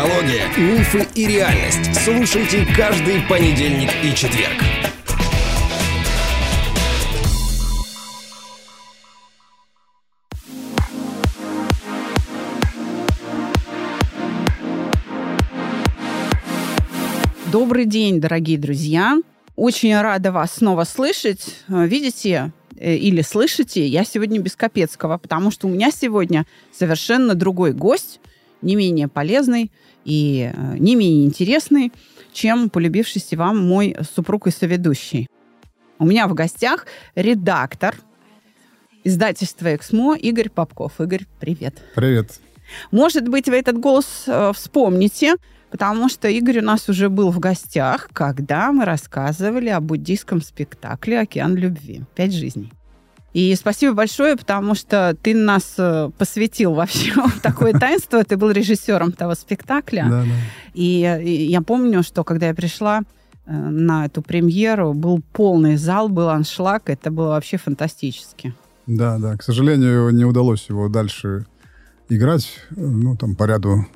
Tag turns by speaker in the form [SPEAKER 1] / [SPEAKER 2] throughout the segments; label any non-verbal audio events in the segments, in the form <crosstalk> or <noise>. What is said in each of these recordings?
[SPEAKER 1] Психология, мифы и реальность. Слушайте каждый понедельник и четверг.
[SPEAKER 2] Добрый день, дорогие друзья. Очень рада вас снова слышать. Видите, э, или слышите, я сегодня без Капецкого, потому что у меня сегодня совершенно другой гость, не менее полезный и э, не менее интересный, чем полюбившийся вам мой супруг и соведущий. У меня в гостях редактор издательства «Эксмо» Игорь Попков. Игорь, привет.
[SPEAKER 3] Привет.
[SPEAKER 2] Может быть, вы этот голос э, вспомните, потому что Игорь у нас уже был в гостях, когда мы рассказывали о буддийском спектакле «Океан любви. Пять жизней». И спасибо большое, потому что ты нас э, посвятил вообще <laughs> в такое таинство. Ты был режиссером того спектакля.
[SPEAKER 3] Да, да.
[SPEAKER 2] И, я помню, что когда я пришла э, на эту премьеру, был полный зал, был аншлаг. Это было вообще фантастически.
[SPEAKER 3] Да, да. К сожалению, не удалось его дальше играть. Ну, там по ряду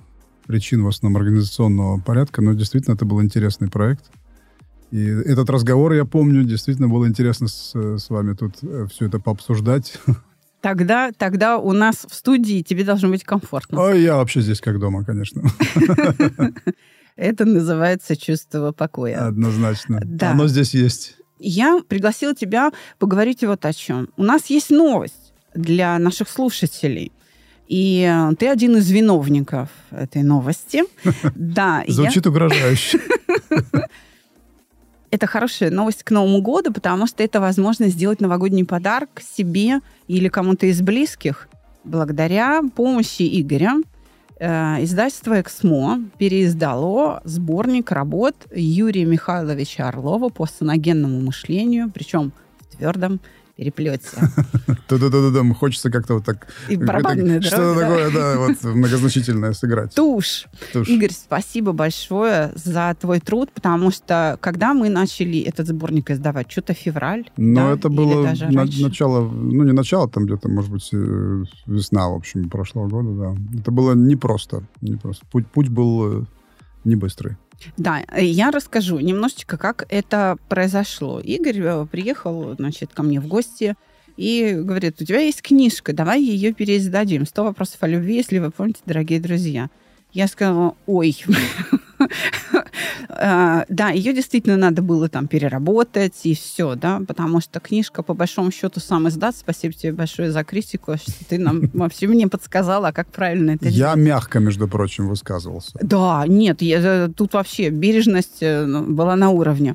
[SPEAKER 3] причин, в основном организационного порядка. Но действительно, это был интересный проект. И этот разговор, я помню, действительно было интересно с, с вами тут э, все это пообсуждать. <laughs>
[SPEAKER 2] Тогда, тогда у нас в студии тебе должно быть комфортно.
[SPEAKER 3] А я вообще здесь как дома, конечно. <laughs>
[SPEAKER 2] Это называется чувство покоя.
[SPEAKER 3] Однозначно.
[SPEAKER 2] Да.
[SPEAKER 3] Оно здесь есть.
[SPEAKER 2] Я пригласила тебя поговорить вот о чем. У нас есть новость для наших слушателей. И ты один из виновников этой новости. <laughs> Да.
[SPEAKER 3] Звучит угрожающе.
[SPEAKER 2] Это хорошая новость к Новому году, потому что это возможность сделать новогодний подарок себе или кому-то из близких. Благодаря помощи Игоря э, издательство «Эксмо» переиздало сборник работ Юрия Михайловича Орлова по саногенному мышлению, причем в твердом переплете. <laughs>
[SPEAKER 3] Да-да-да-да, хочется как-то вот так...
[SPEAKER 2] И барабанная
[SPEAKER 3] Что-то такое, да, вот многозначительное сыграть.
[SPEAKER 2] Тушь. Игорь, спасибо большое за твой труд, потому что когда мы начали этот сборник издавать, что-то февраль,
[SPEAKER 3] Ну, это было начало, ну, не начало, там где-то, может быть, э, весна, в общем, прошлого года, да. Это было непросто, непросто. Путь, путь был э, не быстрый.
[SPEAKER 2] Да, я расскажу немножечко, как это произошло. Игорь э, приехал, значит, ко мне в гости и говорит, у тебя есть книжка, давай ее переиздадим. «100 вопросов о любви», если вы помните, дорогие друзья. Я сказала, ой, <laughs> а, да, ее действительно надо было там переработать и все, да, потому что книжка, по большому счету, сам издат. Спасибо тебе большое за критику, что ты нам <laughs> вообще мне подсказала, как правильно это
[SPEAKER 3] Я делать. мягко, между прочим, высказывался.
[SPEAKER 2] Да, нет, я, э, тут вообще бережность э, ну, была на уровне.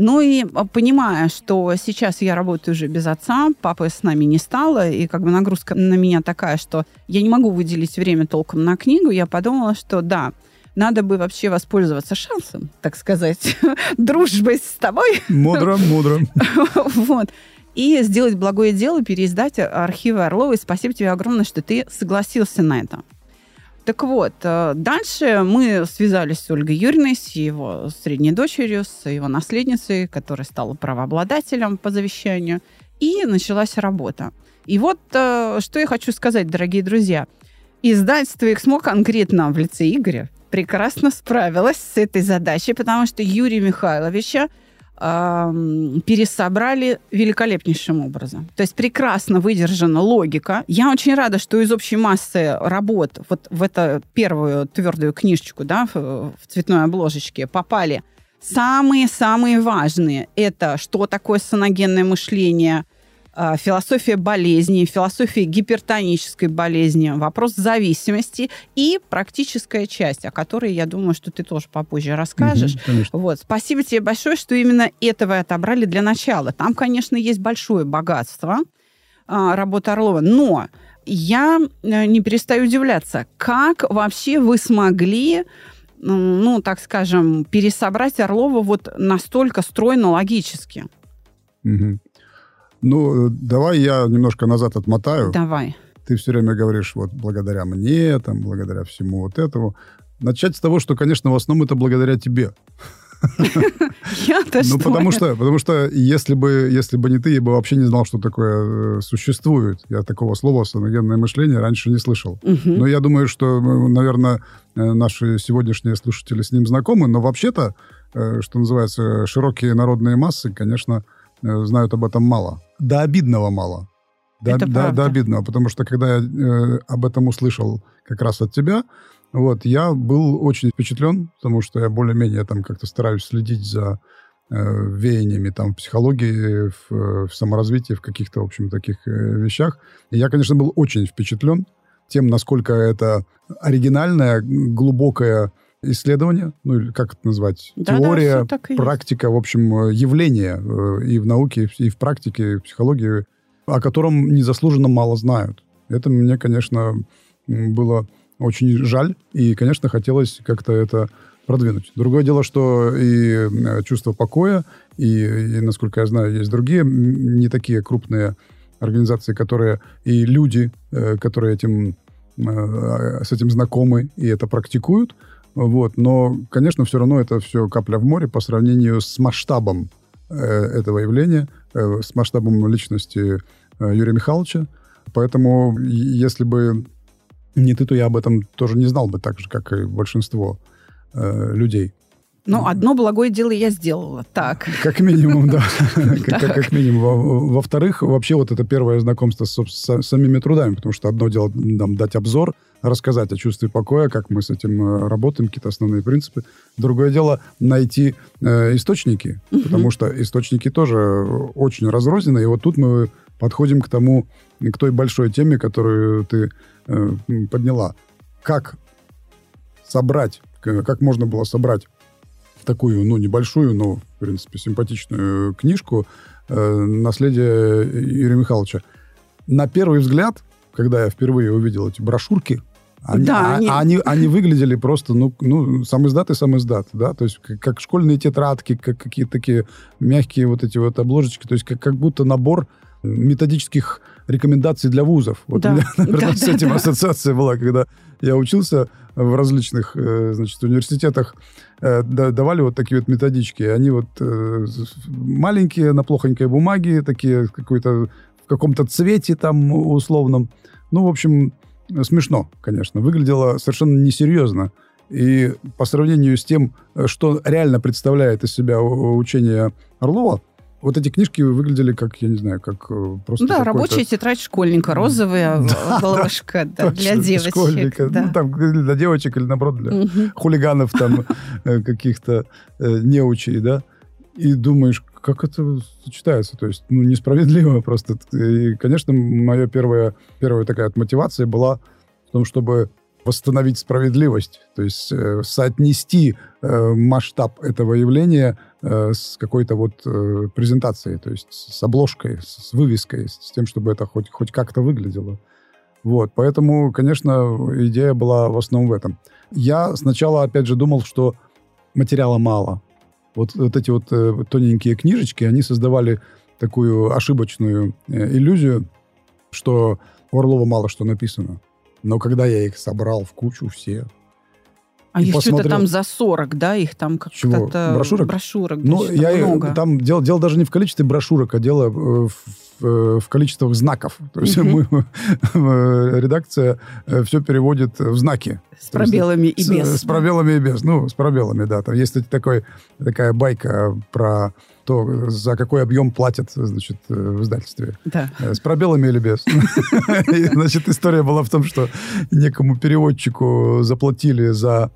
[SPEAKER 2] Ну и а, понимая, что сейчас я работаю уже без отца, папы с нами не стало, и как бы нагрузка на меня такая, что я не могу выделить время толком на книгу, я подумала, что да, надо бы вообще воспользоваться шансом, так сказать, <laughs> дружбой с тобой.
[SPEAKER 3] Мудро, <laughs> мудро.
[SPEAKER 2] Вот. И сделать благое дело, переиздать архивы Орлова. И спасибо тебе огромное, что ты согласился на это. Так вот, э, дальше мы связались с Ольгой Юрьевной, с его средней дочерью, с его наследницей, которая стала правообладателем по завещанию, и началась работа. И вот э, что я хочу сказать, дорогие друзья. Издательство «Эксмо» конкретно в лице Игоря прекрасно справилась с этой задачей, потому что Юрия Михайловича пересобрали великолепнейшим образом. То есть прекрасно выдержана логика. Я очень рада, что из общей массы работ вот в эту первую твердую книжечку да, в, цветной обложечке попали самые-самые важные. Это что такое саногенное мышление – философия болезни, философия гипертонической болезни, вопрос зависимости и практическая часть, о которой, я думаю, что ты тоже попозже расскажешь.
[SPEAKER 3] Угу,
[SPEAKER 2] вот. Спасибо тебе большое, что именно это вы отобрали для начала. Там, конечно, есть большое богатство а, работы Орлова, но я э, не перестаю удивляться, как вообще вы смогли ну, так скажем, пересобрать Орлова вот настолько стройно, логически.
[SPEAKER 3] Угу. Ну, давай я немножко назад отмотаю.
[SPEAKER 2] Давай.
[SPEAKER 3] Ты все время говоришь, вот, благодаря мне, там, благодаря всему вот этому. Начать с того, что, конечно, в основном это благодаря тебе. <laughs>
[SPEAKER 2] Я-то
[SPEAKER 3] Ну,
[SPEAKER 2] что?
[SPEAKER 3] потому что, потому что если бы, если бы не ты, я бы вообще не знал, что такое э, существует. Я такого слова «саногенное мышление» раньше не слышал. Но я думаю, что, э, наверное, э, наши сегодняшние слушатели с ним знакомы, но вообще-то, что называется, широкие народные массы, конечно, знают об этом мало. До обидного мало. До,
[SPEAKER 2] Это
[SPEAKER 3] до- до обидного, потому что когда я э, об этом услышал как раз от тебя, вот, я был очень впечатлен, потому что я более-менее там как-то стараюсь следить за э, веяниями там в психологии, в, в саморазвитии, в каких-то, в общем, таких э, вещах. И я, конечно, был очень впечатлен тем, насколько это оригинальное, глубокое исследование, ну, или как это назвать,
[SPEAKER 2] Да-да,
[SPEAKER 3] теория,
[SPEAKER 2] так и есть.
[SPEAKER 3] практика, в общем, э, явление э, и в науке, и в- практике, и в психологии, о котором незаслуженно мало знают. Это мне, конечно, было очень жаль, и, конечно, хотелось как-то это продвинуть. Другое дело, что и э, чувство покоя, и, и, насколько я знаю, есть другие не такие крупные организации, которые и люди, которые этим, с этим знакомы и это практикуют. Вот. Но, конечно, все равно это все капля в море по сравнению с масштабом э, этого явления, э, с масштабом личности э, Юрия Михайловича. Поэтому, если бы не ты, то я об этом тоже не знал бы так же, как и большинство э, людей.
[SPEAKER 2] Ну, одно благое дело я сделала. Так.
[SPEAKER 3] Как минимум, да. <laughs> Как- минимум. Во- Во-вторых, вообще вот это первое знакомство с самими трудами, потому что одно дело дать обзор, рассказать о чувстве покоя, как мы с этим э, работаем, какие-то основные принципы. Другое дело найти э, источники, потому что источники тоже очень разрознены. И вот тут мы подходим к тому, к той большой теме, которую ты э, подняла. Как собрать, как можно было собрать такую, ну, небольшую, но, в принципе, симпатичную книжку э, «Наследие Юрия Михайловича». На первый взгляд, когда я впервые увидел эти брошюрки, они,
[SPEAKER 2] Да,
[SPEAKER 3] а-
[SPEAKER 2] они-
[SPEAKER 3] они... Они, выглядели просто, ну, ну, сам издат и сам издат, да, то есть как, как школьные тетрадки, как какие-то такие мягкие вот эти вот обложечки, то есть как, как будто набор методических рекомендаций для вузов. Вот
[SPEAKER 2] Да.
[SPEAKER 3] у меня, <laughs> наверное,
[SPEAKER 2] Да,
[SPEAKER 3] с
[SPEAKER 2] да,
[SPEAKER 3] этим
[SPEAKER 2] да.
[SPEAKER 3] ассоциация была, когда я учился в различных, э, значит, университетах, э, да- давали вот такие вот методички. Они вот э, маленькие, на плохонькой бумаге, такие какой-то каком-то цвете там условном. Ну, в общем, смешно, конечно. Выглядело совершенно несерьезно. И по сравнению с тем, что реально представляет из себя учение Орлова, вот эти книжки выглядели как, я не знаю, как э, просто
[SPEAKER 2] Да, рабочая тетрадь школьника, розовая обложка <laughs> да, для
[SPEAKER 3] Точно,
[SPEAKER 2] девочек.
[SPEAKER 3] школьника.
[SPEAKER 2] да.
[SPEAKER 3] Ну, там для девочек или, наоборот, для
[SPEAKER 2] Мгм.
[SPEAKER 3] хулиганов там э, каких-то э, неучей, да? И думаешь, как это сочетается? То есть, ну, несправедливо просто. И, конечно, моя первая, первая такая мотивация была в том, чтобы восстановить справедливость, то есть э, соотнести э, масштаб этого явления э, с какой-то вот э, презентацией, то есть с обложкой, с, с вывеской, с тем, чтобы это хоть, хоть как-то выглядело. Вот, поэтому, конечно, идея была в основном в этом. Я сначала, опять же, думал, что материала мало. Вот, вот эти вот э, тоненькие книжечки, они создавали такую ошибочную э, иллюзию, что у Орлова мало что написано. Но когда я их собрал в кучу все,
[SPEAKER 2] А
[SPEAKER 3] и
[SPEAKER 2] их что-то
[SPEAKER 3] посмотрел.
[SPEAKER 2] там за 40, да? Их там
[SPEAKER 3] Чего?
[SPEAKER 2] как-то...
[SPEAKER 3] Брошюрок?
[SPEAKER 2] Брошюрок,
[SPEAKER 3] Ну,
[SPEAKER 2] что-то
[SPEAKER 3] я,
[SPEAKER 2] много.
[SPEAKER 3] там дело, дело даже не в количестве брошюрок, а дело э, в, в, в количествах знаков. То есть мы, э, редакция все переводит в знаки.
[SPEAKER 2] С пробелами и
[SPEAKER 3] С-
[SPEAKER 2] без.
[SPEAKER 3] С, пробелами и без. Ну, с пробелами, да. Там есть такой, такая байка про то, за какой объем платят, значит, э, в издательстве.
[SPEAKER 2] Да.
[SPEAKER 3] Э, С пробелами или без? Значит, история была в том, что некому переводчику заплатили за...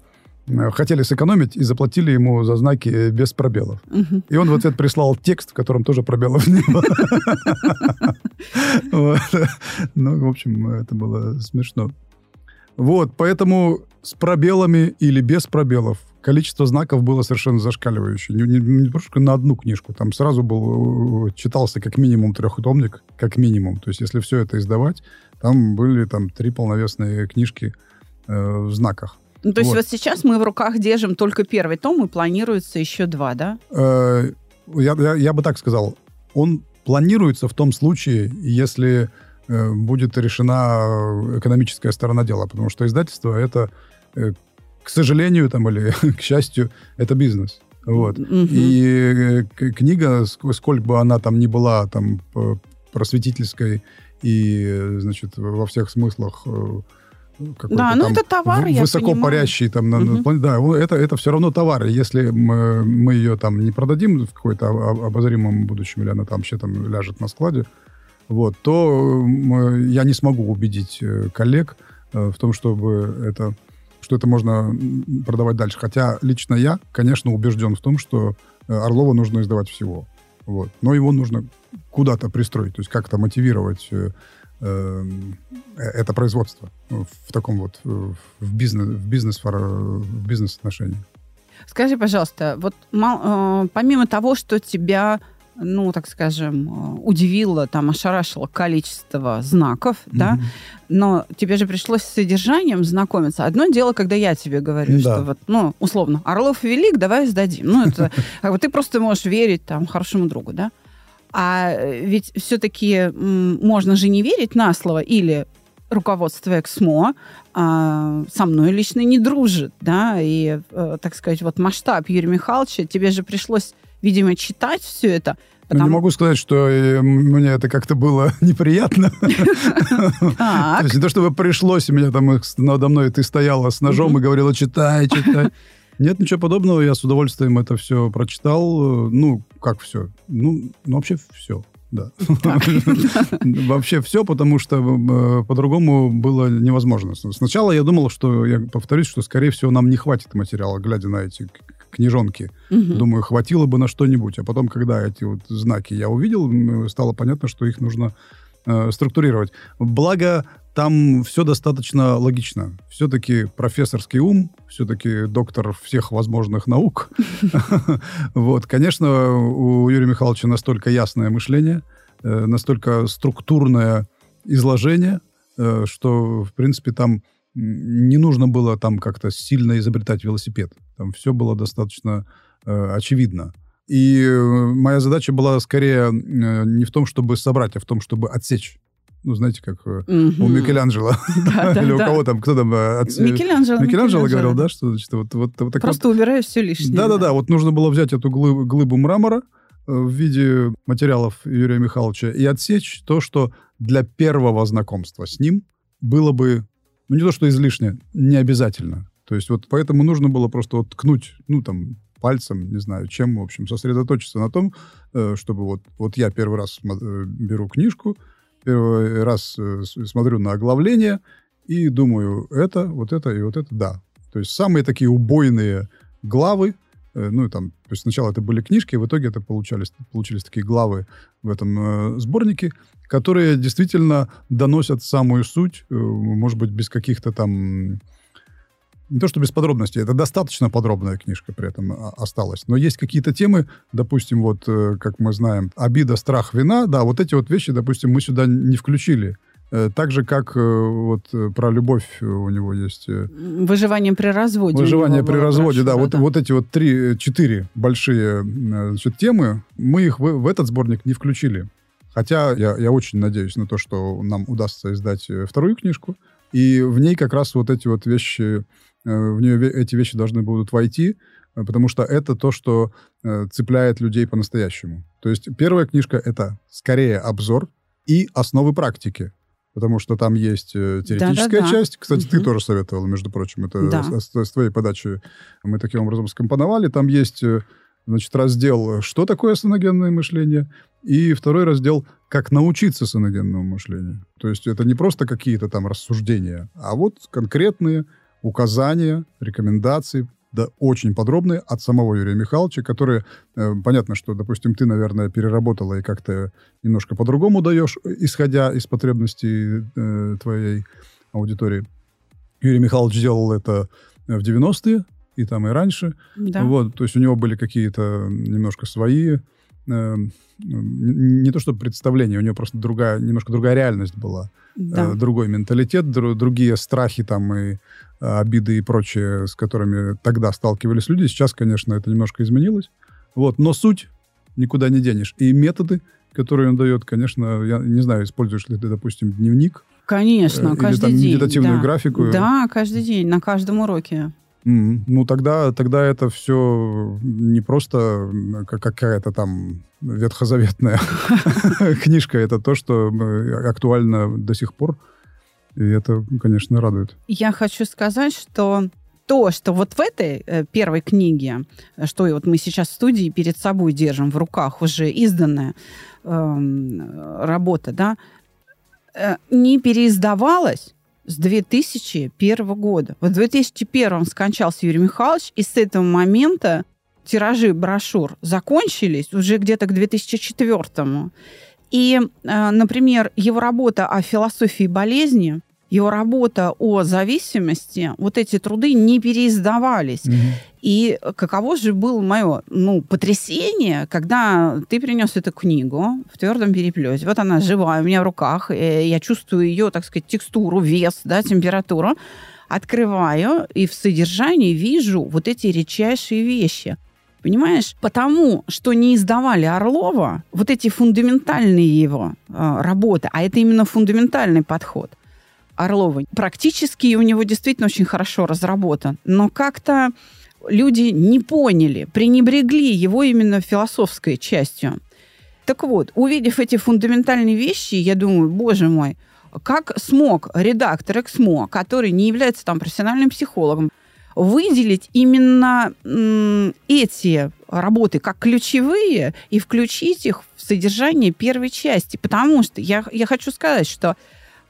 [SPEAKER 3] э, Хотели сэкономить и заплатили ему за знаки без пробелов.
[SPEAKER 2] Мгм.
[SPEAKER 3] И он в ответ прислал текст, в котором тоже пробелов не было. <laughs> Ну, в общем, это было смешно. Вот, поэтому с пробелами или без пробелов количество знаков было совершенно зашкаливающее. Не, не- не просто на одну книжку. Там сразу был, э, читался как минимум трехтомник, как минимум. То есть, если все это издавать, там были там три полновесные книжки э, в знаках.
[SPEAKER 2] Ну, то есть
[SPEAKER 3] Вот.
[SPEAKER 2] вот. сейчас мы в руках держим только первый том, и планируется еще два, да?
[SPEAKER 3] Э, Я, я, я бы так сказал. Он планируется в том случае, если э, будет решена экономическая сторона дела. Потому что издательство это, э, к сожалению, там, или <laughs> к счастью, это бизнес. Вот.
[SPEAKER 2] Мгм.
[SPEAKER 3] И э, книга, ск- сколько бы она там ни была там просветительской и, значит, во всех смыслах э, какой-то
[SPEAKER 2] Да, ну
[SPEAKER 3] там
[SPEAKER 2] это товар, я
[SPEAKER 3] высоко
[SPEAKER 2] понимаю.
[SPEAKER 3] парящий там на, на
[SPEAKER 2] Мгм.
[SPEAKER 3] плане- да, это, это все равно товар. Если мы, мы ее там не продадим в какой-то об- обозримом будущем, или она там вообще там ляжет на складе, вот, то я не смогу убедить э, коллег в том, чтобы это что это можно продавать дальше. Хотя лично я, конечно, убежден в том, что э, Орлова нужно издавать всего. Вот. Но его нужно куда-то пристроить, то есть как-то мотивировать э, э, это производство в таком вот э, в бизнес в бизнес в бизнес отношении.
[SPEAKER 2] Скажи, пожалуйста, вот мал- э, помимо того, что тебя, ну, так скажем, э, удивило, там, ошарашило количество знаков, да, но тебе же пришлось с содержанием знакомиться. Одно дело, когда я тебе говорю,
[SPEAKER 3] Да.
[SPEAKER 2] что вот, ну, условно, Орлов велик, давай сдадим. Ну, это <laughs> как бы ты просто можешь верить там хорошему другу, да? А э, ведь все-таки можно же не верить на слово или руководство Эксмо а, со мной лично не дружит, да, и, э, так сказать, вот масштаб Юрия Михайловича, тебе же пришлось, видимо, читать все это,
[SPEAKER 3] Ну, не могу сказать, что э, мне это как-то было <laughs> неприятно. <laughs> То есть не то, чтобы пришлось, у меня там надо мной ты стояла с ножом и говорила, читай, читай. Нет, ничего подобного, я с удовольствием это все прочитал. Э, Ну, как все? Ну, ну вообще все, да. <laughs> <laughs> Вообще все, потому что э, по-другому было невозможно. Сначала я думал, что, я повторюсь, что, скорее всего, нам не хватит материала, глядя на эти книжонки. Думаю, хватило бы на что-нибудь. А потом, когда эти вот знаки я увидел, стало понятно, что их нужно э, структурировать. Благо, там все достаточно логично. Все-таки профессорский ум, все-таки доктор всех возможных наук. <laughs> Вот, конечно, у Юрия Михайловича настолько ясное мышление, э, настолько структурное изложение, э, что, в принципе, там не нужно было там как-то сильно изобретать велосипед. Там все было достаточно э, очевидно. И моя задача была скорее не в том, чтобы собрать, а в том, чтобы отсечь. Ну, знаете, как э, у. Микеланджело.
[SPEAKER 2] Да, <laughs> да,
[SPEAKER 3] Или у
[SPEAKER 2] да.
[SPEAKER 3] кого там, кто там... э, отсе-
[SPEAKER 2] Микеланджело.
[SPEAKER 3] Микеланджело говорил, да, что значит, вот, вот, вот так
[SPEAKER 2] Просто убираю все лишнее.
[SPEAKER 3] Да-да-да, вот нужно было взять эту глыбу, глыбу мрамора э, в виде материалов Юрия Михайловича и отсечь то, что для первого знакомства с ним было бы, ну, не то что излишне, не обязательно. То есть вот поэтому нужно было просто вот ткнуть, ну, там, пальцем, не знаю, чем, в общем, сосредоточиться на том, э, чтобы вот, вот я первый раз э, беру книжку, первый раз э, смотрю на оглавление и думаю, это, вот это и вот это, да. То есть самые такие убойные главы, э, ну, там, то есть сначала это были книжки, в итоге это получались, получились такие главы в этом э, сборнике, которые действительно доносят самую суть, э, может быть, без каких-то там... Не то, что без подробностей, это достаточно подробная книжка при этом а, осталась. Но есть какие-то темы, допустим, вот, э, как мы знаем, обида, страх, вина, да, вот эти вот вещи, допустим, мы сюда не включили. Э, Так же, как э, вот про любовь у него есть...
[SPEAKER 2] Выживание при разводе.
[SPEAKER 3] Выживание при разводе, да.
[SPEAKER 2] брошюра,
[SPEAKER 3] Вот, вот эти вот три, четыре большие значит, темы, мы их в, в этот сборник не включили. Хотя я, я очень надеюсь на то, что нам удастся издать вторую книжку. И в ней как раз вот эти вот вещи, в нее эти вещи должны будут войти, потому что это то, что э, цепляет людей по-настоящему. То есть первая книжка — это скорее обзор и основы практики. Потому что там есть э, теоретическая
[SPEAKER 2] Да-да-да.
[SPEAKER 3] часть. Кстати, ты
[SPEAKER 2] Мгм.
[SPEAKER 3] тоже советовала, между прочим. Это
[SPEAKER 2] Да.
[SPEAKER 3] с, с- с твоей подачи мы таким образом скомпоновали. Там есть, э, значит, раздел «Что такое саногенное мышление?» и второй раздел «Как научиться саногенному мышлению». То есть это не просто какие-то там рассуждения, а вот конкретные указания, рекомендации, да, очень подробные от самого Юрия Михайловича, которые, э, понятно, что, допустим, ты, наверное, переработала и как-то немножко по-другому даешь, исходя из потребностей э, твоей аудитории. Юрий Михайлович делал это в 90-е, и там и раньше.
[SPEAKER 2] Да.
[SPEAKER 3] Вот, то есть у него были какие-то немножко свои, э, не то что представления, у него просто другая, немножко другая реальность была,
[SPEAKER 2] Да.
[SPEAKER 3] э, другой менталитет, дру- другие страхи там и э, обиды и прочее, с которыми тогда сталкивались люди. Сейчас, конечно, это немножко изменилось. Вот, но суть никуда не денешь. И методы, которые он дает, конечно, я не знаю, используешь ли ты, допустим, дневник,
[SPEAKER 2] Конечно,
[SPEAKER 3] э, или
[SPEAKER 2] каждый
[SPEAKER 3] там
[SPEAKER 2] день.
[SPEAKER 3] медитативную
[SPEAKER 2] да.
[SPEAKER 3] графику.
[SPEAKER 2] Да, каждый день, на каждом уроке.
[SPEAKER 3] М, Ну, тогда, тогда это все не просто какая-то там ветхозаветная <laughs> книжка, это то, что э, актуально до сих пор. И это, конечно, радует.
[SPEAKER 2] Я хочу сказать, что то, что вот в этой э, первой книге, э, что и вот мы сейчас в студии перед собой держим в руках уже изданная эм, работа, да, э, не переиздавалась с 2001 года. Вот в 2001 скончался Юрий Михайлович, и с этого момента тиражи брошюр закончились уже где-то к 2004. И, э, например, его работа о философии болезни, его работа о зависимости, вот эти труды не переиздавались. И каково же было мое ну, потрясение, когда ты принес эту книгу в твердом переплете. Вот она живая у меня в руках, э, я чувствую ее, так сказать, текстуру, вес, да, температуру. Открываю и в содержании вижу вот эти редчайшие вещи. Понимаешь? Потому что не издавали Орлова вот эти фундаментальные его э, работы, а это именно фундаментальный подход Орлова. Практически у него действительно очень хорошо разработан, но как-то люди не поняли, пренебрегли его именно философской частью. Так вот, увидев эти фундаментальные вещи, я думаю, боже мой, как смог редактор Эксмо, который не является там профессиональным психологом, выделить именно эти работы как ключевые и включить их в содержание первой части. Потому что я, я хочу сказать, что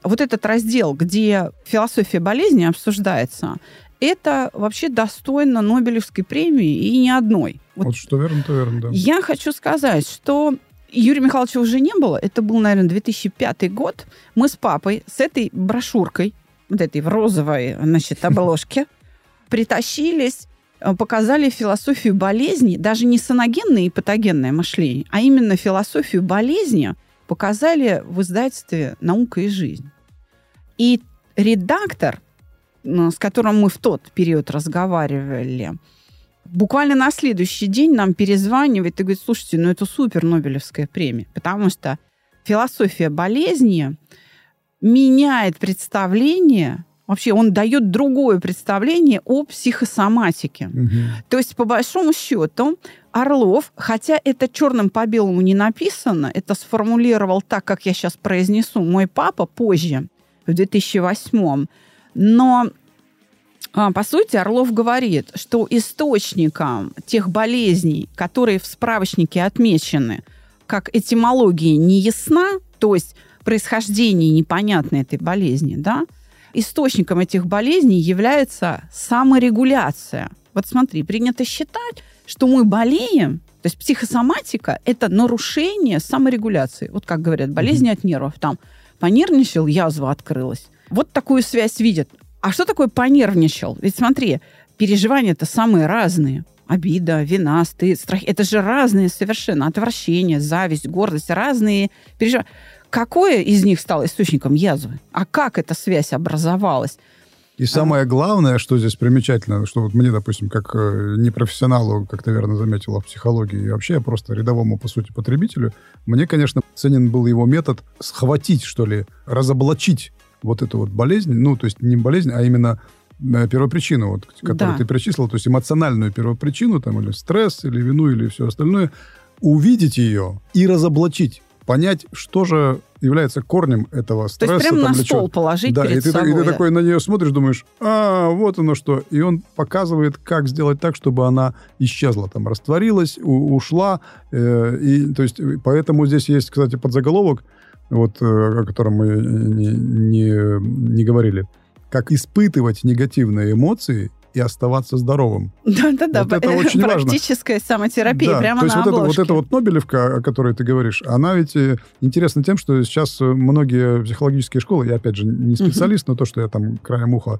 [SPEAKER 2] вот этот раздел, где философия болезни обсуждается, это вообще достойно Нобелевской премии и не одной. Вот
[SPEAKER 3] Вот что верно, то верно, да.
[SPEAKER 2] я хочу сказать, что Юрия Михайловича уже не было. Это был, наверное, 2005 год. Мы с папой с этой брошюркой, вот этой в розовой, значит, обложке, <laughs> притащились, э, показали философию болезни, даже не саногенное и патогенное мышление, а именно философию болезни показали в издательстве «Наука и жизнь». И редактор, ну, с которым мы в тот период разговаривали, буквально на следующий день нам перезванивает и говорит, слушайте, ну это супер Нобелевская премия, потому что философия болезни меняет представление, вообще он дает другое представление о психосоматике.
[SPEAKER 3] Мгм.
[SPEAKER 2] То есть, по большому счету, Орлов, хотя это черным по белому не написано, это сформулировал так, как я сейчас произнесу, мой папа позже, в 2008 но а, по сути, Орлов говорит, что источником тех болезней, которые в справочнике отмечены, как этимология не ясна, то есть происхождение непонятно этой болезни, да, источником этих болезней является саморегуляция. Вот смотри, принято считать, что мы болеем, то есть психосоматика – это нарушение саморегуляции. Вот как говорят, болезни от нервов. Там понервничал, язва открылась. Вот такую связь видят. А что такое понервничал? Ведь смотри, переживания-то самые разные. Обида, вина, стыд, страх. Это же разные совершенно. Отвращение, зависть, гордость. Разные переживания. Какое из них стало источником язвы? А как эта связь образовалась?
[SPEAKER 3] И самое главное, что здесь примечательно, что вот мне, допустим, как э, непрофессионалу, как ты верно заметила, в психологии, и вообще просто рядовому, по сути, потребителю, мне, конечно, ценен был его метод схватить, что ли, разоблачить вот эту вот болезнь, ну, то есть не болезнь, а именно э, первопричину, вот, которую
[SPEAKER 2] Да.
[SPEAKER 3] ты перечислил, то есть эмоциональную первопричину, там, или стресс, или вину, или все остальное, увидеть ее и разоблачить, понять, что же является корнем этого
[SPEAKER 2] То
[SPEAKER 3] стресса.
[SPEAKER 2] есть прямо на
[SPEAKER 3] чего.
[SPEAKER 2] стол положить
[SPEAKER 3] Да,
[SPEAKER 2] перед
[SPEAKER 3] и ты,
[SPEAKER 2] собой.
[SPEAKER 3] и ты
[SPEAKER 2] да.
[SPEAKER 3] такой на нее смотришь, думаешь, а, вот оно что. И он показывает, как сделать так, чтобы она исчезла, там, растворилась, у- ушла. э, и, то есть, э, поэтому здесь есть, кстати, подзаголовок, вот, э, о котором мы не, не- не говорили. Как испытывать негативные эмоции и оставаться здоровым.
[SPEAKER 2] Да-да-да.
[SPEAKER 3] Вот это <laughs> очень важно.
[SPEAKER 2] Практическая самотерапия
[SPEAKER 3] Да,
[SPEAKER 2] прямо
[SPEAKER 3] то есть
[SPEAKER 2] на
[SPEAKER 3] вот, это, вот
[SPEAKER 2] обложке.
[SPEAKER 3] эта вот Нобелевка, о которой ты говоришь, она ведь э, интересна тем, что сейчас многие психологические школы, я опять же не специалист, но то, что я там краем уха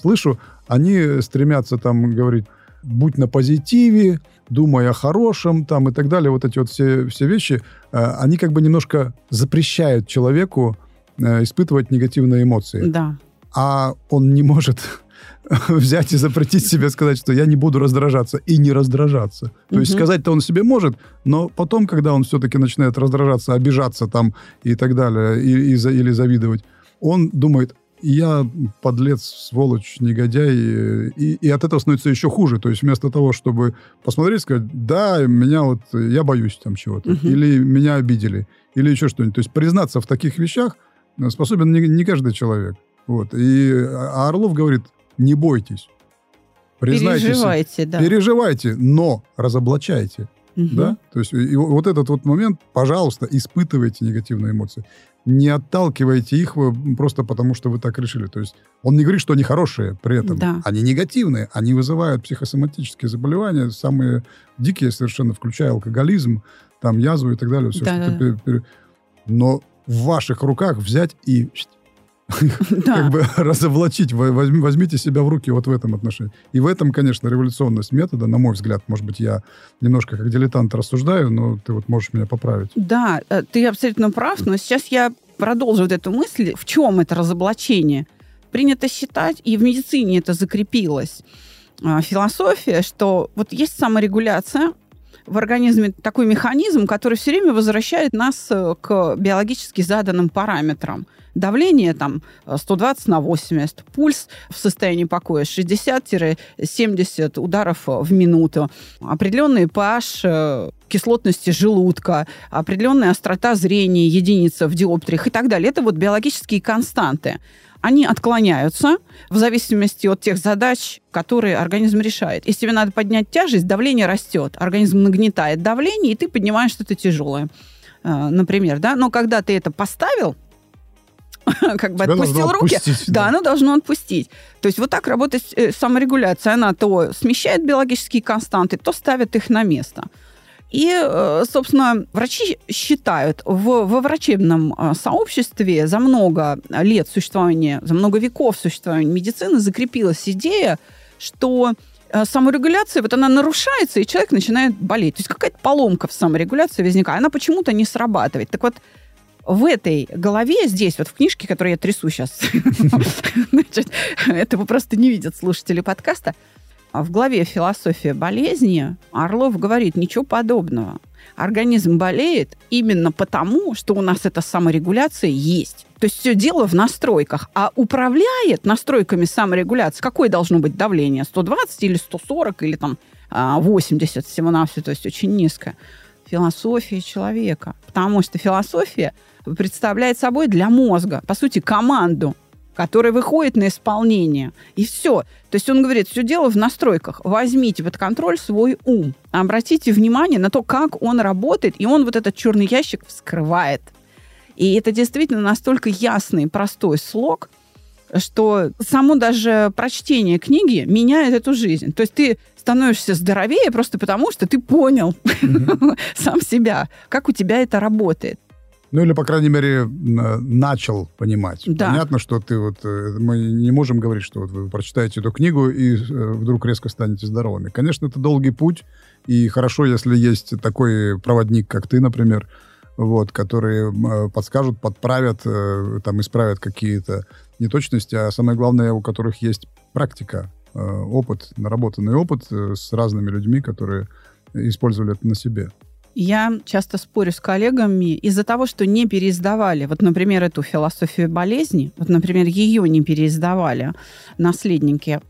[SPEAKER 3] слышу, они стремятся там говорить, будь на позитиве, думай о хорошем, там и так далее, вот эти вот все, все вещи, э, они как бы немножко запрещают человеку э, испытывать негативные эмоции
[SPEAKER 2] Да.
[SPEAKER 3] а он не может <laughs> взять и запретить себе сказать, что я не буду раздражаться и не раздражаться. То есть сказать-то он себе может, но потом, когда он все-таки начинает раздражаться, обижаться там и так далее, и, и или завидовать, он думает, я подлец, сволочь, негодяй, и, и от этого становится еще хуже. То есть вместо того, чтобы посмотреть, сказать, да, меня вот, я боюсь там чего-то,
[SPEAKER 2] Мгм.
[SPEAKER 3] или меня обидели, или еще что-нибудь. То есть признаться в таких вещах э, способен не, не каждый человек. Вот. И а Орлов говорит, не бойтесь. Признайтесь,
[SPEAKER 2] Переживайте, да.
[SPEAKER 3] переживайте, но разоблачайте.
[SPEAKER 2] Мгм.
[SPEAKER 3] Да? То есть и, вот этот вот момент, пожалуйста, испытывайте негативные эмоции. Не отталкивайте их вы просто потому, что вы так решили. То есть он не говорит, что они хорошие при этом.
[SPEAKER 2] Да.
[SPEAKER 3] Они негативные, они вызывают психосоматические заболевания, самые дикие совершенно, включая алкоголизм, там язву и так далее. Все,
[SPEAKER 2] Да,
[SPEAKER 3] что
[SPEAKER 2] да.
[SPEAKER 3] ты Но в ваших руках взять и. <laughs> как бы <laughs> разоблачить. Возьмите себя в руки вот в этом отношении. И в этом, конечно, революционность метода, на мой взгляд, может быть, я немножко как дилетант рассуждаю, но ты вот можешь меня поправить.
[SPEAKER 2] Да, э, ты абсолютно прав, но сейчас я продолжу вот эту мысль. В чем это разоблачение? Принято считать, и в медицине это закрепилось, а, философия, что вот есть саморегуляция, в организме такой механизм, который все время возвращает нас э, к биологически заданным параметрам. Давление там э, 120 на 80, пульс в состоянии покоя 60-70 ударов э, в минуту, определенный pH э, кислотности желудка, определенная острота зрения, единица в диоптриях и так далее. Это вот биологические константы. Они отклоняются в зависимости от тех задач, которые организм решает. Если тебе надо поднять тяжесть, давление растет, организм нагнетает давление, и ты поднимаешь что-то тяжелое, э, например, да. Но когда ты это поставил, <laughs> как бы
[SPEAKER 3] Тебя
[SPEAKER 2] отпустил руки, да,
[SPEAKER 3] да.
[SPEAKER 2] оно должно отпустить. То есть вот так работает э, саморегуляция. Она то смещает биологические константы, то ставит их на место. И, э, собственно, врачи считают, в, во врачебном э, сообществе за много лет существования, за много веков существования медицины закрепилась идея, что э, саморегуляция, вот она нарушается, и человек начинает болеть. То есть какая-то поломка в саморегуляции возникает, она почему-то не срабатывает. Так вот, в этой голове, здесь, вот в книжке, которую я трясу сейчас, <laughs> значит, этого просто не видят слушатели подкаста, в главе «Философия болезни» Орлов говорит, ничего подобного. Организм болеет именно потому, что у нас эта саморегуляция есть. То есть все дело в настройках. А управляет настройками саморегуляции, какое должно быть давление? 120 или 140 или там а, 80 всего-навсего, то есть очень низкое. Философия человека. Потому что философия представляет собой для мозга, по сути, команду, которая выходит на исполнение. И все. То есть он говорит, все дело в настройках. Возьмите под контроль свой ум. Обратите внимание на то, как он работает, и он вот этот черный ящик вскрывает. И это действительно настолько ясный, простой слог, что само даже прочтение книги меняет эту жизнь. То есть ты становишься здоровее просто потому, что ты понял <laughs> сам себя, как у тебя это работает.
[SPEAKER 3] Ну, или, по крайней мере, н- начал понимать.
[SPEAKER 2] Да.
[SPEAKER 3] Понятно, что ты вот... э, Мы не можем говорить, что вот вы прочитаете эту книгу и э, вдруг резко станете здоровыми. Конечно, это долгий путь, и хорошо, если есть такой проводник, как ты, например, вот, которые э, подскажут, подправят, э, там, исправят какие-то неточности, а самое главное, у которых есть практика, э, опыт, наработанный опыт э, с разными людьми, которые использовали это на себе.
[SPEAKER 2] Я часто спорю с коллегами из-за того, что не переиздавали. Вот, например, эту философию болезни, вот, например, ее не переиздавали наследники.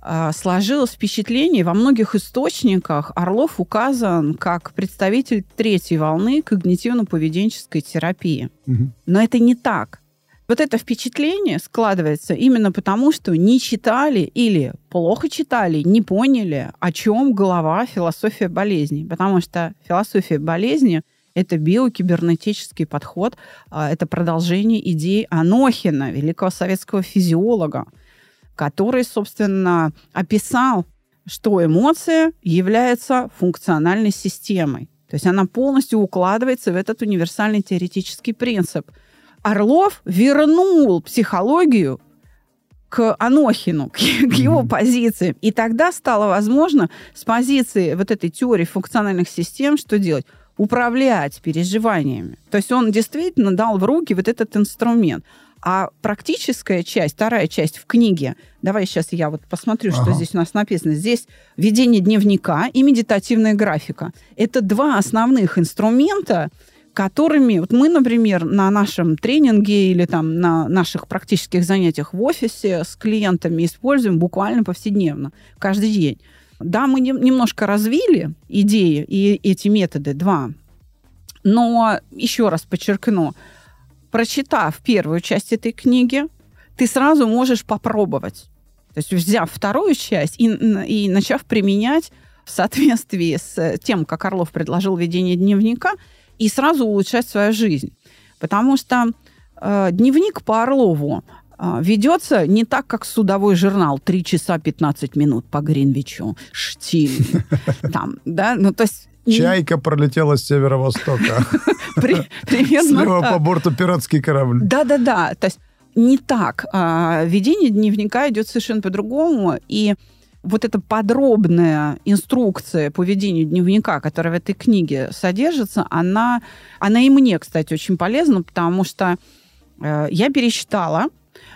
[SPEAKER 2] А, Сложилось впечатление, во многих источниках Орлов указан как представитель третьей волны когнитивно-поведенческой терапии.
[SPEAKER 3] Мгм.
[SPEAKER 2] Но это не так. Вот это впечатление складывается именно потому, что не читали или плохо читали, не поняли, о чем голова философия болезни. Потому что философия болезни – это биокибернетический подход, а, это продолжение идей Анохина, великого советского физиолога, который, собственно, описал, что эмоция является функциональной системой. То есть она полностью укладывается в этот универсальный теоретический принцип. Орлов вернул психологию к Анохину, к, <laughs> к его
[SPEAKER 3] Мгм.
[SPEAKER 2] позиции. И тогда стало возможно с позиции вот этой теории функциональных систем что делать? Управлять переживаниями. То есть он действительно дал в руки вот этот инструмент. А практическая часть, вторая часть в книге, давай сейчас я вот посмотрю, что
[SPEAKER 3] Ага.
[SPEAKER 2] здесь у нас написано. Здесь ведение дневника и медитативная графика. Это два основных инструмента, которыми вот мы, например, на нашем тренинге или там на наших практических занятиях в офисе с клиентами используем буквально повседневно, каждый день. Да, мы не, немножко развили идеи и эти методы, два. Но, еще раз подчеркну, прочитав первую часть этой книги, ты сразу можешь попробовать. То есть взяв вторую часть и, и начав применять в соответствии с тем, как Орлов предложил ведение дневника – и сразу улучшать свою жизнь. Потому что э, дневник по Орлову э, ведется не так, как судовой журнал. Три часа 15 минут по Гринвичу. Штиль. <laughs> Там, да, ну то есть...
[SPEAKER 3] Чайка пролетела с северо-востока. <laughs>
[SPEAKER 2] Примерно
[SPEAKER 3] Слева по борту пиратский корабль.
[SPEAKER 2] Да-да-да. То есть не так. А, ведение дневника идет совершенно по-другому. И вот эта подробная инструкция по ведению дневника, которая в этой книге содержится, она, она и мне, кстати, очень полезна, потому что э, я пересчитала,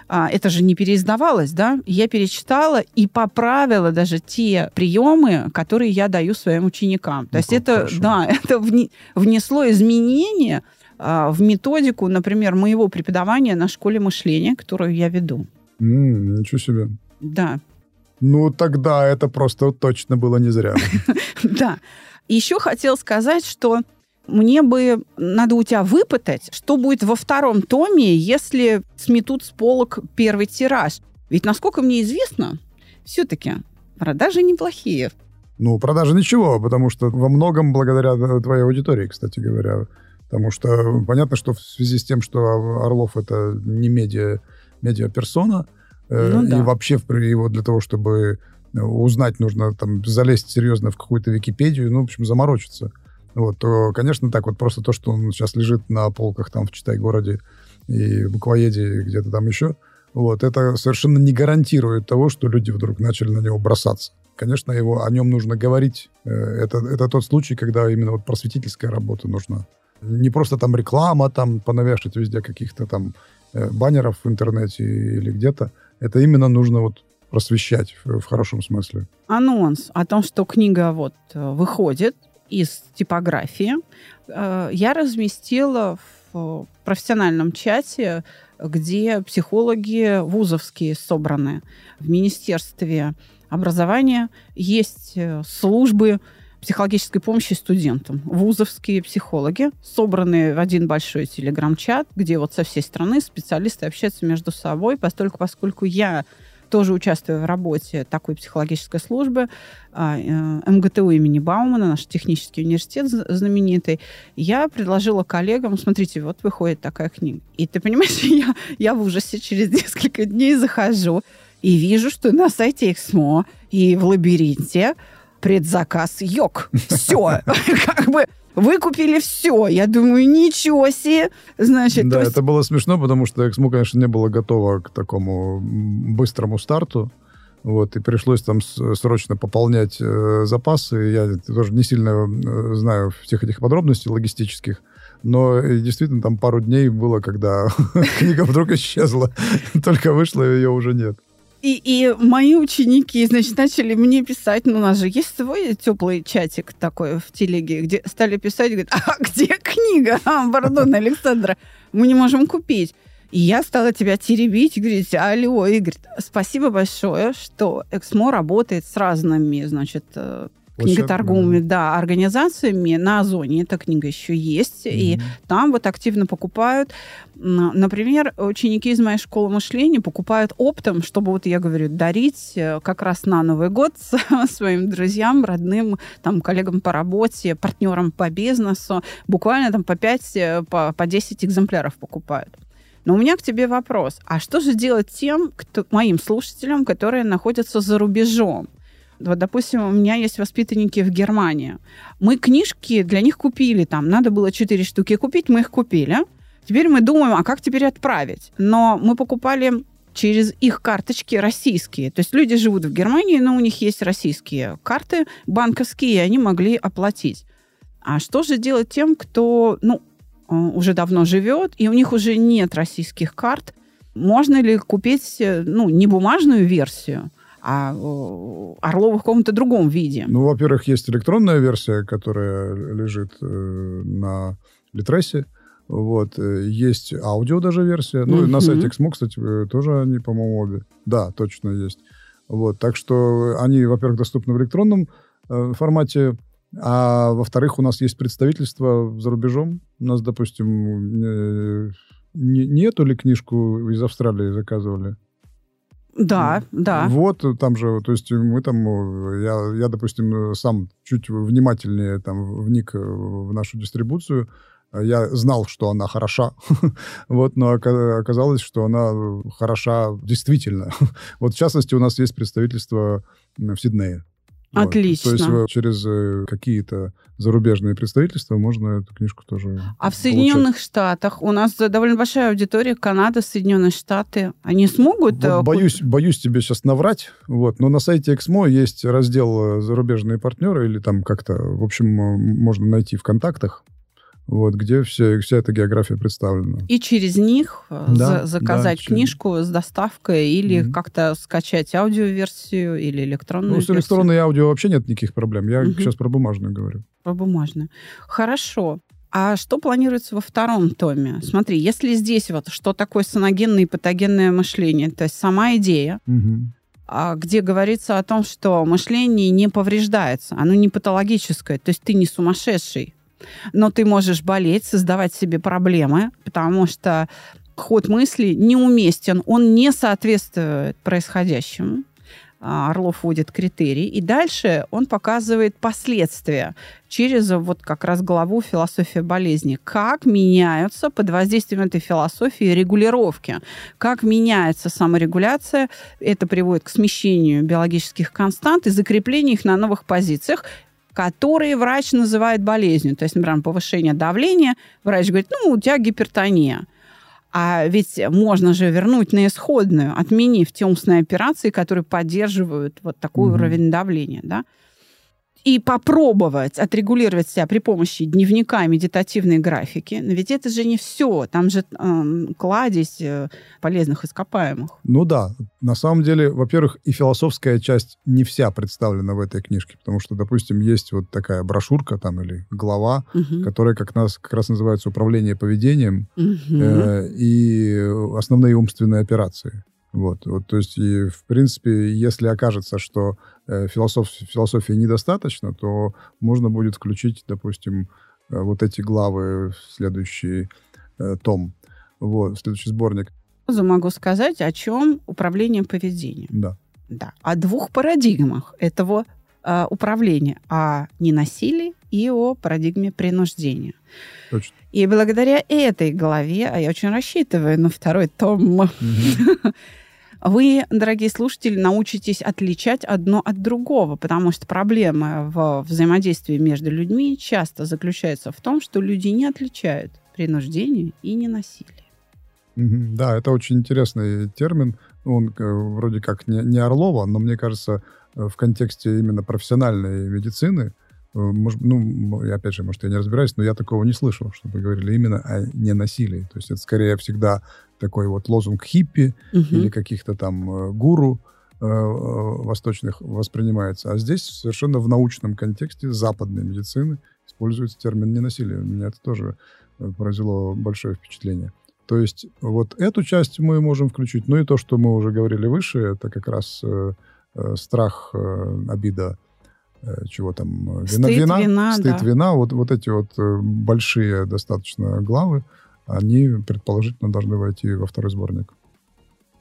[SPEAKER 2] э, это же не переиздавалось, да, я перечитала и поправила даже те приемы, которые я даю своим ученикам. То ну, есть это, хорошо. да, <laughs> это внесло изменения э, в методику, например, моего преподавания на школе мышления, которую я веду.
[SPEAKER 3] Mm, ничего себе.
[SPEAKER 2] Да.
[SPEAKER 3] Ну, тогда это просто точно было не зря. <laughs>
[SPEAKER 2] Да. Еще хотел сказать, что мне бы надо у тебя выпытать, что будет во втором томе, если сметут с полок первый тираж. Ведь, насколько мне известно, все-таки продажи неплохие.
[SPEAKER 3] Ну, продажи ничего, потому что во многом благодаря твоей аудитории, кстати говоря. Потому что понятно, что в связи с тем, что Орлов это не медиа, медиа-персона, Э, ну, да. И вообще его для того, чтобы э, узнать, нужно там залезть серьезно в какую-то Википедию, ну, в общем, заморочиться. Вот, то, конечно, так вот просто то, что он сейчас лежит на полках там в Читай-городе и в Буквоеде где-то там еще, вот, это совершенно не гарантирует того, что люди вдруг начали на него бросаться. Конечно, его, о нем нужно говорить. Э, это, это тот случай, когда именно вот просветительская работа нужна. Не просто там реклама, там понавешать везде каких-то там баннеров в интернете или где-то, это именно нужно вот просвещать в, в хорошем смысле.
[SPEAKER 2] Анонс о том, что книга вот э, выходит из типографии, э, я разместила в профессиональном чате, где психологи вузовские собраны. В Министерстве образования есть э, службы психологической помощи студентам. Вузовские психологи, собранные в один большой телеграм-чат, где вот со всей страны специалисты общаются между собой, поскольку, поскольку я тоже участвую в работе такой психологической службы а, э, МГТУ имени Баумана, наш технический университет знаменитый, я предложила коллегам, смотрите, вот выходит такая книга. И ты понимаешь, <laughs> я, я в ужасе через несколько дней захожу и вижу, что на сайте Эксмо и в лабиринте предзаказ йог. Все. <laughs> Как бы выкупили все. Я думаю, ничего себе. Значит,
[SPEAKER 3] да, есть... это было смешно, потому что Эксмо, конечно, не было готово к такому быстрому старту. Вот, и пришлось там срочно пополнять э, запасы. Я тоже не сильно э, знаю всех этих подробностей логистических. Но э, действительно там пару дней было, когда <laughs> книга вдруг исчезла. <laughs> Только вышла, ее уже нет.
[SPEAKER 2] И, и мои ученики, значит, начали мне писать, ну, у нас же есть свой теплый чатик такой в телеге, где стали писать, говорят, а где книга? А, пардон, Александра, мы не можем купить. И я стала тебя теребить говорить, алло, Игорь, спасибо большое, что Эксмо работает с разными, значит, э, книготорговыми да, организациями. На Озоне эта книга еще есть. Mm-hmm. И там вот активно покупают. Например, ученики из моей школы мышления покупают оптом, чтобы, вот я говорю, дарить э, как раз на Новый год <laughs> своим друзьям, родным, там, коллегам по работе, партнерам по бизнесу. Буквально там по 5, э, по, по 10 экземпляров покупают. Но у меня к тебе вопрос. А что же делать тем, кто, моим слушателям, которые находятся за рубежом? Вот, допустим, у меня есть воспитанники в Германии. Мы книжки для них купили, там, надо было четыре штуки купить, мы их купили. Теперь мы думаем, а как теперь отправить? Но мы покупали через их карточки российские. То есть люди живут в Германии, но у них есть российские карты банковские, и они могли оплатить. А что же делать тем, кто ну, э, уже давно живет, и у них уже нет российских карт? Можно ли купить э, ну, не бумажную версию, а Орлова в каком-то другом виде.
[SPEAKER 3] Ну, во-первых, есть электронная версия, которая лежит э, на Литресе. Вот. э, Есть аудио даже версия. Ну, и на сайте XMO, кстати, э, тоже они, по-моему, обе. Да, точно есть. Вот. Так что они, во-первых, доступны в электронном э, формате, а во-вторых, у нас есть представительство за рубежом. У нас, допустим, э, не, не эту ли книжку из Австралии заказывали?
[SPEAKER 2] Да, да.
[SPEAKER 3] Вот, э, там же, то есть мы там, э, я, я, допустим, э, сам чуть внимательнее там вник э, в нашу дистрибуцию. Э, Я знал, что она хороша, <laughs> вот, но ока- оказалось, что она э, хороша действительно. <laughs> Вот, в частности, у нас есть представительство в Сиднее. Вот.
[SPEAKER 2] Отлично.
[SPEAKER 3] То есть через э, какие-то зарубежные представительства можно эту книжку тоже
[SPEAKER 2] А в
[SPEAKER 3] получать.
[SPEAKER 2] Соединенных Штатах у нас довольно большая аудитория, Канада, Соединенные Штаты. Они смогут... э,
[SPEAKER 3] Вот боюсь, боюсь тебе сейчас наврать, вот, но на сайте Эксмо есть раздел э, «Зарубежные партнеры», или там как-то, в общем, можно найти в контактах, вот, где все, вся эта география представлена.
[SPEAKER 2] И через них э,
[SPEAKER 3] Да,
[SPEAKER 2] за- заказать
[SPEAKER 3] да, через-
[SPEAKER 2] книжку с доставкой или
[SPEAKER 3] Мгм.
[SPEAKER 2] как-то скачать аудиоверсию или электронную
[SPEAKER 3] Ну, с
[SPEAKER 2] версию.
[SPEAKER 3] электронной аудио вообще нет никаких проблем. Я
[SPEAKER 2] Мгм.
[SPEAKER 3] сейчас про бумажную говорю.
[SPEAKER 2] Про бумажную. Хорошо. А что планируется во втором томе? Смотри, если здесь вот что такое саногенное и патогенное мышление, то есть сама идея, а, где говорится о том, что мышление не повреждается, оно не патологическое, то есть ты не сумасшедший, но ты можешь болеть, создавать себе проблемы, потому что ход мысли неуместен, он не соответствует происходящему. А, Орлов вводит критерии, и дальше он показывает последствия через вот как раз главу «Философия болезни». Как меняются под воздействием этой философии регулировки, как меняется саморегуляция, это приводит к смещению биологических констант и закреплению их на новых позициях, которые врач называет болезнью. То есть, например, повышение давления, врач говорит, ну, у тебя гипертония. А ведь можно же вернуть на исходную, отменив те умственные операции, которые поддерживают вот такой
[SPEAKER 3] Мгм.
[SPEAKER 2] уровень давления, да? И попробовать отрегулировать себя при помощи дневника и медитативной графики. Но ведь это же не все. Там же эм, кладезь э, полезных ископаемых.
[SPEAKER 3] Ну да, на самом деле, во-первых, и философская часть не вся представлена в этой книжке, потому что, допустим, есть вот такая брошюрка там или глава,
[SPEAKER 2] Мгм.
[SPEAKER 3] которая как, нас, как раз называется «Управление поведением»,
[SPEAKER 2] Мгм.
[SPEAKER 3] э, и основные умственные операции. Вот, вот, то есть, и, в принципе, если окажется, что э, философ- философии недостаточно, то можно будет включить, допустим, э, вот эти главы в следующий э, том, вот, в следующий сборник.
[SPEAKER 2] Сразу могу сказать, о чем управление поведением.
[SPEAKER 3] Да.
[SPEAKER 2] Да. О двух парадигмах этого э, управления. О ненасилии и о парадигме принуждения.
[SPEAKER 3] Точно.
[SPEAKER 2] И благодаря этой главе, а я очень рассчитываю на второй том,
[SPEAKER 3] Мгм. <laughs>
[SPEAKER 2] вы, дорогие слушатели, научитесь отличать одно от другого, потому что проблема в взаимодействии между людьми часто заключается в том, что люди не отличают принуждение и ненасилие.
[SPEAKER 3] Да, это очень интересный термин. Он э, вроде как не, не Орлова, но мне кажется, э, в контексте именно профессиональной медицины, может, ну, опять же, может, я не разбираюсь, но я такого не слышал, чтобы говорили именно о ненасилии. То есть это скорее всегда такой вот лозунг хиппи
[SPEAKER 2] Мгм.
[SPEAKER 3] или каких-то там э, гуру э, э, восточных воспринимается. А здесь совершенно в научном контексте западной медицины используется термин ненасилие. Меня это тоже э, произвело большое впечатление. То есть вот эту часть мы можем включить. Ну и то, что мы уже говорили выше, это как раз э, э, страх, э, обида, э, чего там, э, вина,
[SPEAKER 2] Стыд,
[SPEAKER 3] вина,
[SPEAKER 2] вина,
[SPEAKER 3] стыд,
[SPEAKER 2] да.
[SPEAKER 3] вина. Вот, вот эти вот э, большие достаточно главы, они предположительно должны войти во второй сборник.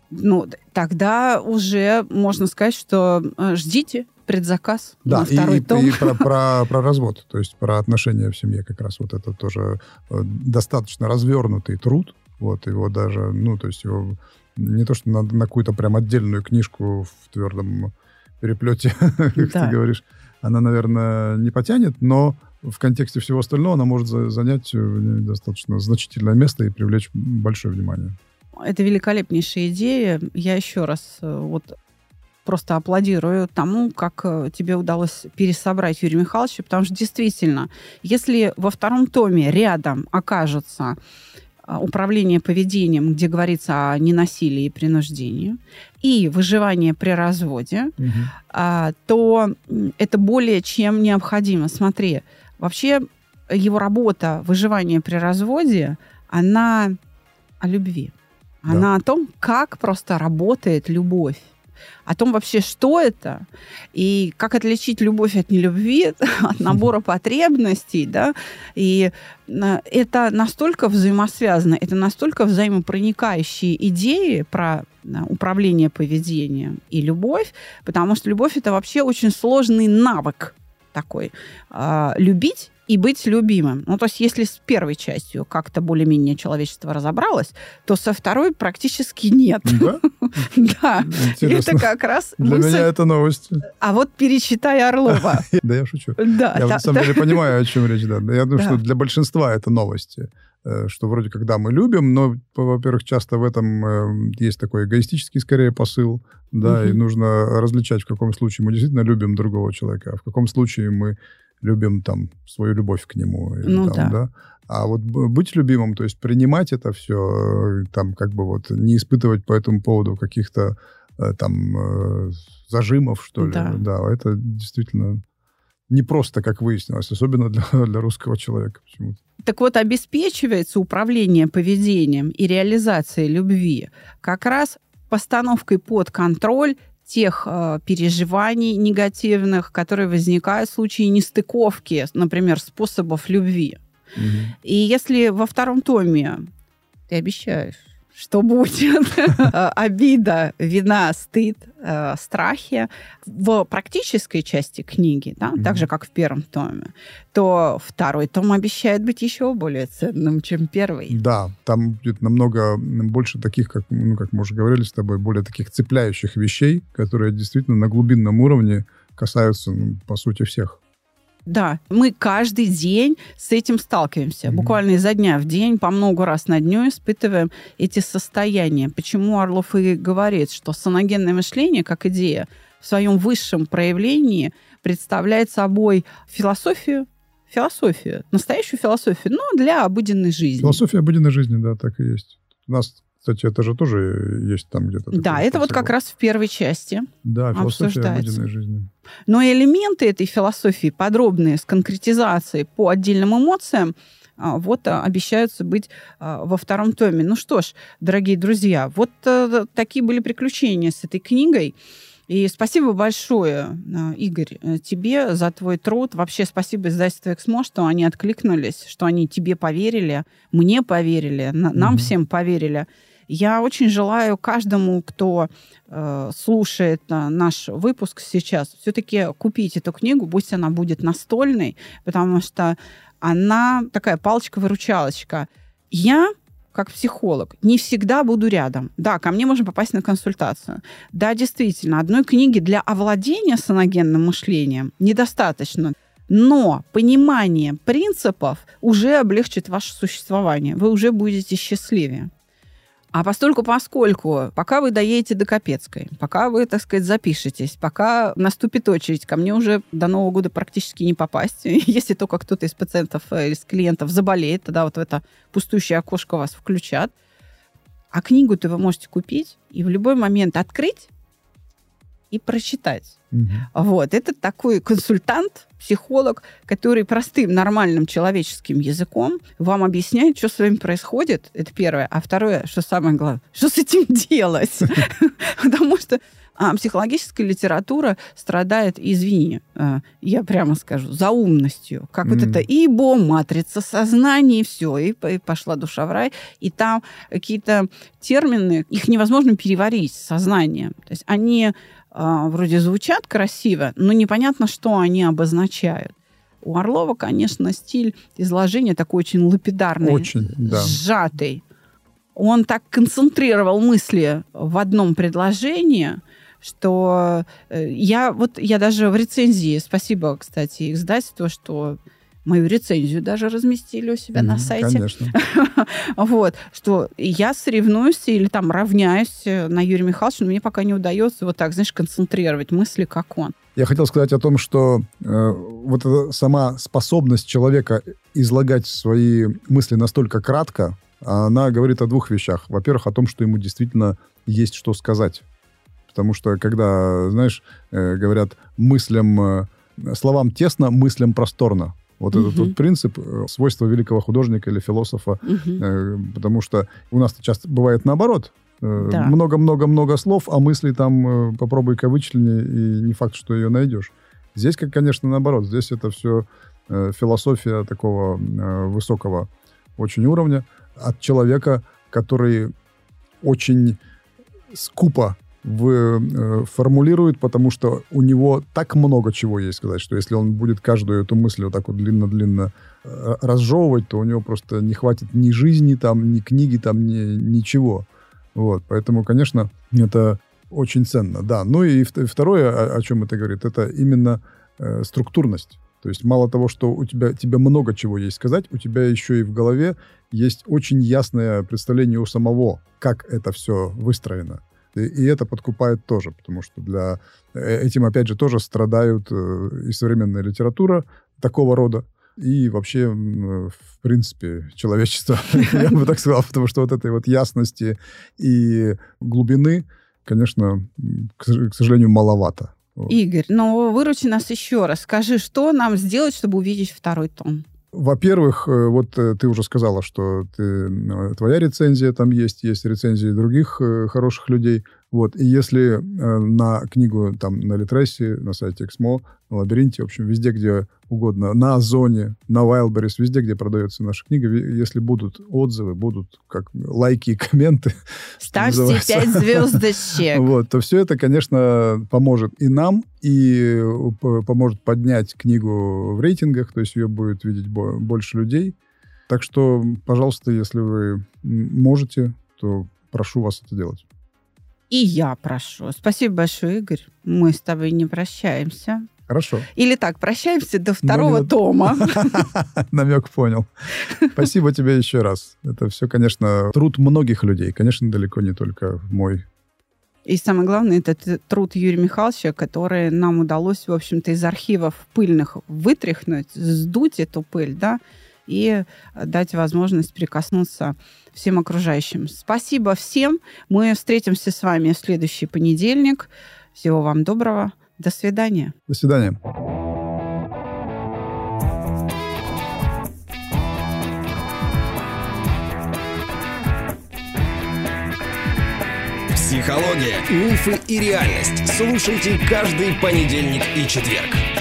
[SPEAKER 2] Ну, тогда уже можно сказать, что э, ждите предзаказ
[SPEAKER 3] Да,
[SPEAKER 2] на второй
[SPEAKER 3] и-
[SPEAKER 2] том.
[SPEAKER 3] и про, про- <laughs> про развод, то есть про отношения в семье как раз вот это тоже э, достаточно развернутый труд, вот его даже, ну, то есть его не то, что на, на какую-то прям отдельную книжку в твердом переплете, <laughs> как
[SPEAKER 2] Да.
[SPEAKER 3] ты говоришь, она, наверное, не потянет, но в контексте всего остального она может за- занять э, достаточно значительное место и привлечь большое внимание.
[SPEAKER 2] Это великолепнейшая идея. Я еще раз э, вот просто аплодирую тому, как э, тебе удалось пересобрать Юрия Михайловича, потому что действительно, если во втором томе рядом окажется управление поведением, где говорится о ненасилии и принуждении, и выживание при разводе, а, то это более чем необходимо. Смотри, вообще его работа «Выживание при разводе», она о любви. Она
[SPEAKER 3] Да.
[SPEAKER 2] о том, как просто работает любовь. О том вообще, что это, и как отличить любовь от нелюбви, <laughs> от набора потребностей, да, и э, это настолько взаимосвязано, это настолько взаимопроникающие идеи про э, управление поведением и любовь, потому что любовь это вообще очень сложный навык такой. А, любить и быть любимым. Ну, то есть, если с первой частью как-то более-менее человечество разобралось, то со второй практически нет.
[SPEAKER 3] Да? <laughs>
[SPEAKER 2] Да. Это как раз
[SPEAKER 3] Для меня это новость.
[SPEAKER 2] А вот перечитай Орлова. <laughs>
[SPEAKER 3] Да я шучу.
[SPEAKER 2] Да,
[SPEAKER 3] Я на самом деле понимаю, о чем речь. Я думаю, что для большинства это новости. Э, Что вроде когда мы любим, но, во-первых, часто в этом э, есть такой эгоистический, скорее, посыл. Да, и
[SPEAKER 2] Мгм.
[SPEAKER 3] нужно различать, в каком случае мы действительно любим другого человека, а в каком случае мы любим там свою любовь к нему. или
[SPEAKER 2] Ну
[SPEAKER 3] там,
[SPEAKER 2] да.
[SPEAKER 3] А вот быть любимым, то есть принимать это все, там как бы вот не испытывать по этому поводу каких-то э, там э, зажимов, что ли.
[SPEAKER 2] Да.
[SPEAKER 3] да, это действительно не просто, как выяснилось, особенно для, <laughs> для русского человека почему-то.
[SPEAKER 2] Так вот, обеспечивается управление поведением и реализацией любви как раз постановкой под контроль тех э, переживаний негативных, которые возникают в случае нестыковки, например, способов любви. И если во втором томе ты обещаешь, что будет <laughs> э, обида, вина, стыд, э, страхи в практической части книги, да,
[SPEAKER 3] Мгм.
[SPEAKER 2] так же, как в первом томе, то второй том обещает быть еще более ценным, чем первый.
[SPEAKER 3] Да, там будет намного больше таких, как, ну, как мы уже говорили с тобой, более таких цепляющих вещей, которые действительно на глубинном уровне касаются, ну, по сути, всех.
[SPEAKER 2] Да, мы каждый день с этим сталкиваемся.
[SPEAKER 3] Мгм.
[SPEAKER 2] Буквально изо дня в день, по много раз на дню испытываем эти состояния. Почему Орлов и говорит, что саногенное мышление, как идея, в своем высшем проявлении представляет собой философию, философию, настоящую философию, но для обыденной жизни.
[SPEAKER 3] Философия обыденной жизни, да, так и есть. У нас, кстати, это же тоже есть там где-то.
[SPEAKER 2] Да, это вот как раз в первой части.
[SPEAKER 3] Да, философия
[SPEAKER 2] обсуждается.
[SPEAKER 3] обыденной жизни.
[SPEAKER 2] Но элементы этой философии, подробные, с конкретизацией по отдельным эмоциям, а, вот а, обещаются быть а, во втором томе. Ну что ж, дорогие друзья, вот э, такие были приключения с этой книгой. И спасибо большое, Игорь, э, тебе за твой труд. Вообще спасибо издательству «Эксмо», что они откликнулись, что они тебе поверили, мне поверили, на- нам
[SPEAKER 3] Мгм.
[SPEAKER 2] всем поверили. Я очень желаю каждому, кто э, слушает э, наш выпуск сейчас, все-таки купить эту книгу, пусть она будет настольной, потому что она такая палочка-выручалочка. Я как психолог, не всегда буду рядом. Да, ко мне можно попасть на консультацию. Да, действительно, одной книги для овладения саногенным мышлением недостаточно. Но понимание принципов уже облегчит ваше существование. Вы уже будете счастливее. А постольку, поскольку, пока вы доедете до Капецкой, пока вы, так сказать, запишетесь, пока наступит очередь, ко мне уже до Нового года практически не попасть. <laughs> Если только кто-то из пациентов э, из клиентов заболеет, тогда вот в это пустующее окошко вас включат. А книгу-то вы можете купить и в любой момент открыть и прочитать.
[SPEAKER 3] Мгм.
[SPEAKER 2] Вот, это такой консультант, психолог, который простым, нормальным человеческим языком вам объясняет, что с вами происходит. Это первое. А второе, что самое главное, что с этим <laughs> делать? <laughs> Потому что а, психологическая литература страдает, извини, а, я прямо скажу, заумностью. Как вот
[SPEAKER 3] Мгм.
[SPEAKER 2] это ибо, матрица сознания, и все, и пошла душа в рай. И там какие-то термины, их невозможно переварить сознанием. То есть они вроде звучат красиво, но непонятно, что они обозначают. У Орлова, конечно, стиль изложения такой очень лапидарный,
[SPEAKER 3] Очень, да.
[SPEAKER 2] сжатый. Он так концентрировал мысли в одном предложении, что э, я вот я даже в рецензии, спасибо, кстати, издательству, что мою рецензию даже разместили у себя на
[SPEAKER 3] Мгм,
[SPEAKER 2] сайте.
[SPEAKER 3] Конечно. <laughs>
[SPEAKER 2] Вот, что я соревнуюсь или там равняюсь э, на Юрия Михайловича, но мне пока не удается вот так, знаешь, концентрировать мысли, как он.
[SPEAKER 3] Я хотел сказать о том, что э, вот эта сама способность человека излагать свои мысли настолько кратко, она говорит о двух вещах. Во-первых, о том, что ему действительно есть что сказать. Потому что когда, знаешь, э, говорят мыслям, э, словам тесно, мыслям просторно. Вот этот вот принцип, э, свойства великого художника или философа, э, потому что у нас часто бывает наоборот. Э,
[SPEAKER 2] Да.
[SPEAKER 3] Много-много-много слов, а мысли там попробуй-ка вычлене, и не факт, что ее найдешь. Здесь, как, конечно, наоборот. Здесь это все философия такого высокого очень уровня от человека, который очень скупо в, э, формулирует, потому что у него так много чего есть сказать, что если он будет каждую эту мысль вот так вот длинно-длинно э, разжевывать, то у него просто не хватит ни жизни там, ни книги там, ни, ничего. Вот, поэтому, конечно, это очень ценно, да. Ну и вт- второе, о, о чем это говорит, это именно э, структурность. То есть мало того, что у тебя, тебе много чего есть сказать, у тебя еще и в голове есть очень ясное представление у самого, как это все выстроено. И, и это подкупает тоже, потому что для э, этим, опять же, тоже страдают э, и современная литература такого рода, и вообще, в принципе, человечество, <laughs> я бы так сказал, потому что вот этой вот ясности и глубины, конечно, к сож- к сожалению, маловато.
[SPEAKER 2] Игорь, ну выручи нас еще раз. Скажи, что нам сделать, чтобы увидеть второй том?
[SPEAKER 3] Во-первых, э, вот э, ты уже сказала, что ты, э, твоя рецензия там есть, есть рецензии других хороших людей. Вот. И если э, на книгу там на Литресе, на сайте Эксмо, на Лабиринте, в общем, везде, где угодно, на Озоне, на Wildberries, везде, где продается наша книга, если будут отзывы, будут как лайки и комменты, <laughs>
[SPEAKER 2] Ставьте пять <laughs> звездочек.
[SPEAKER 3] вот, то все это, конечно, поможет и нам, и э, поможет поднять книгу в рейтингах, то есть ее будет видеть бо- больше людей. Так что, пожалуйста, если вы можете, то прошу вас это делать.
[SPEAKER 2] И я прошу. Спасибо большое, Игорь. Мы с тобой не прощаемся.
[SPEAKER 3] Хорошо.
[SPEAKER 2] Или так, прощаемся до второго
[SPEAKER 3] нет.
[SPEAKER 2] тома. <laughs>
[SPEAKER 3] Намек понял. Спасибо тебе еще раз. Это все, конечно, труд многих людей. Конечно, далеко не только мой.
[SPEAKER 2] И самое главное, это труд Юрия Михайловича, который нам удалось, в общем-то, из архивов пыльных вытряхнуть, сдуть эту пыль, да, и дать возможность прикоснуться всем окружающим. Спасибо всем. Мы встретимся с вами в следующий понедельник. Всего вам доброго. До свидания.
[SPEAKER 3] До свидания.
[SPEAKER 1] Психология, мифы и реальность. Слушайте каждый понедельник и четверг.